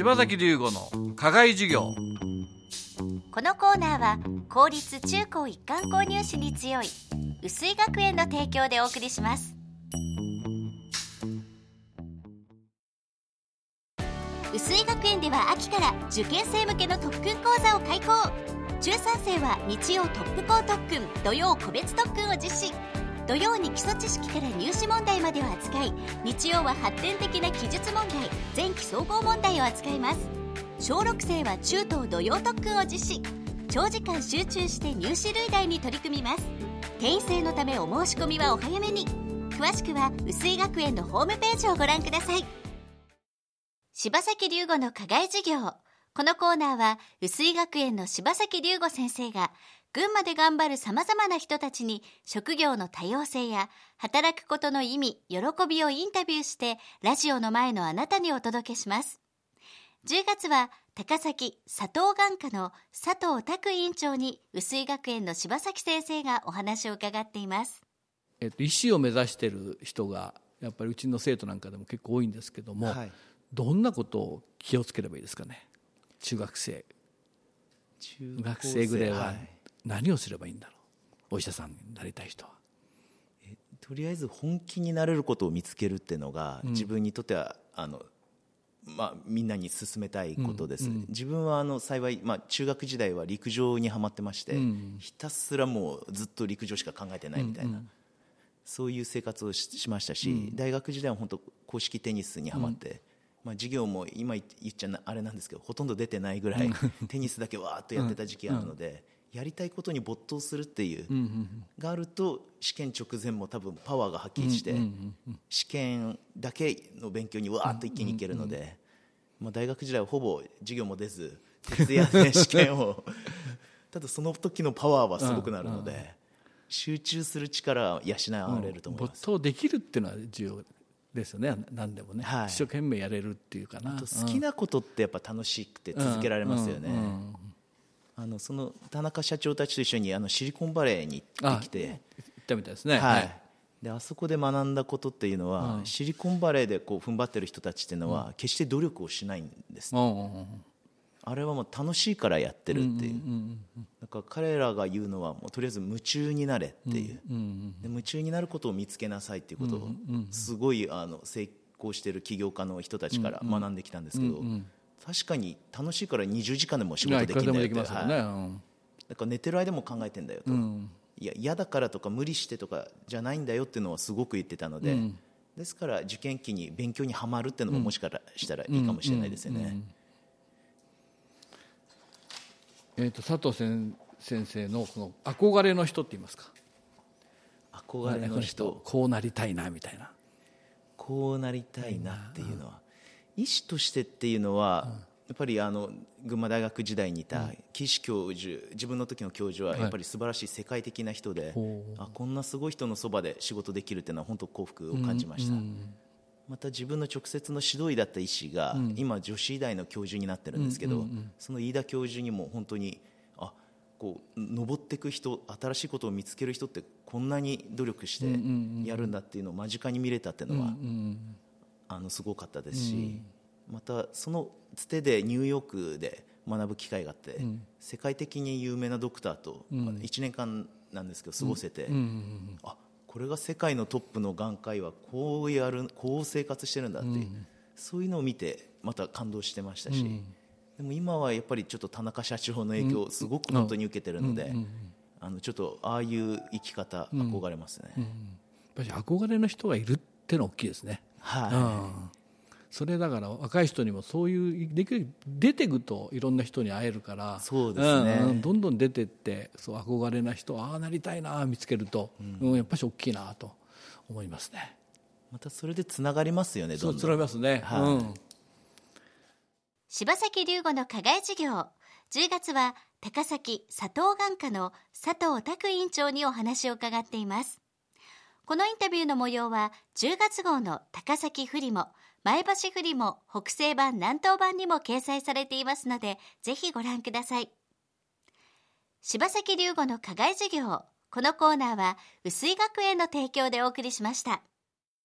柴崎龍吾の課外授業。このコーナーは公立中高一貫購入士に強い薄井学園の提供でお送りします。薄井学園では秋から受験生向けの特訓講座を開講。中3生は日曜トップ校特訓土曜個別特訓を実施。土曜に基礎知識から入試問題までを扱い日曜は発展的な記述問題前期総合問題を扱います。小6生は中等土曜特訓を実施。長時間集中して入試類題に取り組みます。定員制のためお申し込みはお早めに。詳しくは薄井学園のホームページをご覧ください。柴崎龍吾の課外授業このコーナーは薄井学園の柴崎龍吾先生が群馬で頑張る様々な人たちに職業の多様性や働くことの意味、喜びをインタビューしてラジオの前のあなたにお届けします。10月は高崎佐藤眼科の佐藤拓委員長に薄井学園の柴崎先生がお話を伺っています。えっと、医師を目指している人がやっぱりうちの生徒なんかでも結構多いんですけども、はい、どんなことを気をつければいいですかね？中学生。中学生ぐらいは何をすればいいんだろう？お医者さんになりたい人は。とりあえず本気になれることを見つけるっていうのが、自分にとってはあの、まあ、みんなに進めたいことです、うんうん、自分はあの幸い、まあ、中学時代は陸上にはまってまして、うん、ひたすらもうずっと陸上しか考えてないみたいな、うんうん、そういう生活をしましたし、大学時代は本当公式テニスにはまって、まあ、授業も今言っちゃあれなんですけどほとんど出てないぐらいテニスだけわーっとやってた時期あるので。やりたいことに没頭するっていうがあると試験直前も多分パワーが発揮して試験だけの勉強にわーっと一気にいけるのでまあ大学時代はほぼ授業も出ず徹夜で試験を。ただその時のパワーはすごくなるので集中する力は養われると思います。没頭できるっていうのは重要ですよね。何でもね、はい、一生懸命やれるっていうかな。好きなことってやっぱ楽しくて続けられますよね、うん。うん。うんあのその田中社長たちと一緒にあのシリコンバレーに行ってきて。行ったみたいですね、はい、であそこで学んだことっていうのは、うん、シリコンバレーでこう踏ん張ってる人たちっていうのは、うん、決して努力をしないんです、ね、あれはもう楽しいからやってるっていう,、だから彼らが言うのはもうとりあえず夢中になれっていう、で夢中になることを見つけなさいっていうことをすごいあの成功している起業家の人たちから学んできたんですけど、確かに楽しいから20時間でも仕事できるんだよって、ね。はい、だから寝てる間も考えてんだよと、うん、いや嫌だからとか無理してとかじゃないんだよっていうのはすごく言ってたので、うん、ですから受験期に勉強にはまるっていうのももしかしたらいいかもしれないですよね。えーと、佐藤先生のこの憧れの人って言いますか？憧れの人。こうなりたいなみたいな。こうなりたいなっていうのは、医師としてっていうのは、やっぱりあの群馬大学時代にいた岸教授自分の時の教授はやっぱり素晴らしい世界的な人で、あこんなすごい人のそばで仕事できるっていうのは本当幸福を感じました、また自分の直接の指導医だった医師が、今女子医大の教授になってるんですけど、その飯田教授にも本当にあこう登っていく人新しいことを見つける人ってこんなに努力してやるんだっていうのを間近に見れたっていうのは、あのすごかったですし、うん、またそのつてでニューヨークで学ぶ機会があって、うん、世界的に有名なドクターと、うん、1年間なんですけど過ごせて、あこれが世界のトップの眼科医はこうやるこう生活してるんだって、そういうのを見てまた感動してましたし、でも今はやっぱりちょっと田中社長の影響をすごく本当に受けてるので、あのちょっとああいう生き方憧れますね、やっぱり憧れの人がいるってのは大きいですね。はい、それだから若い人にもそういうできる出ていくといろんな人に会えるからそうですね、うん、どんどん出てってそう憧れな人ああなりたいな見つけると、うん、やっぱり大きいなと思いますね。またそれでつながりますよねどんどん。そうつながりますね、はい、うん、柴崎龍吾の課外授業。10月は高崎佐藤眼科の佐藤拓委員長にお話を伺っています。このインタビューの模様は10月号の高崎フリモ、前橋振りも、北西版、南東版にも掲載されていますので、ぜひご覧ください。柴崎龍吾の課外授業。このコーナーは、薄井学園の提供でお送りしました。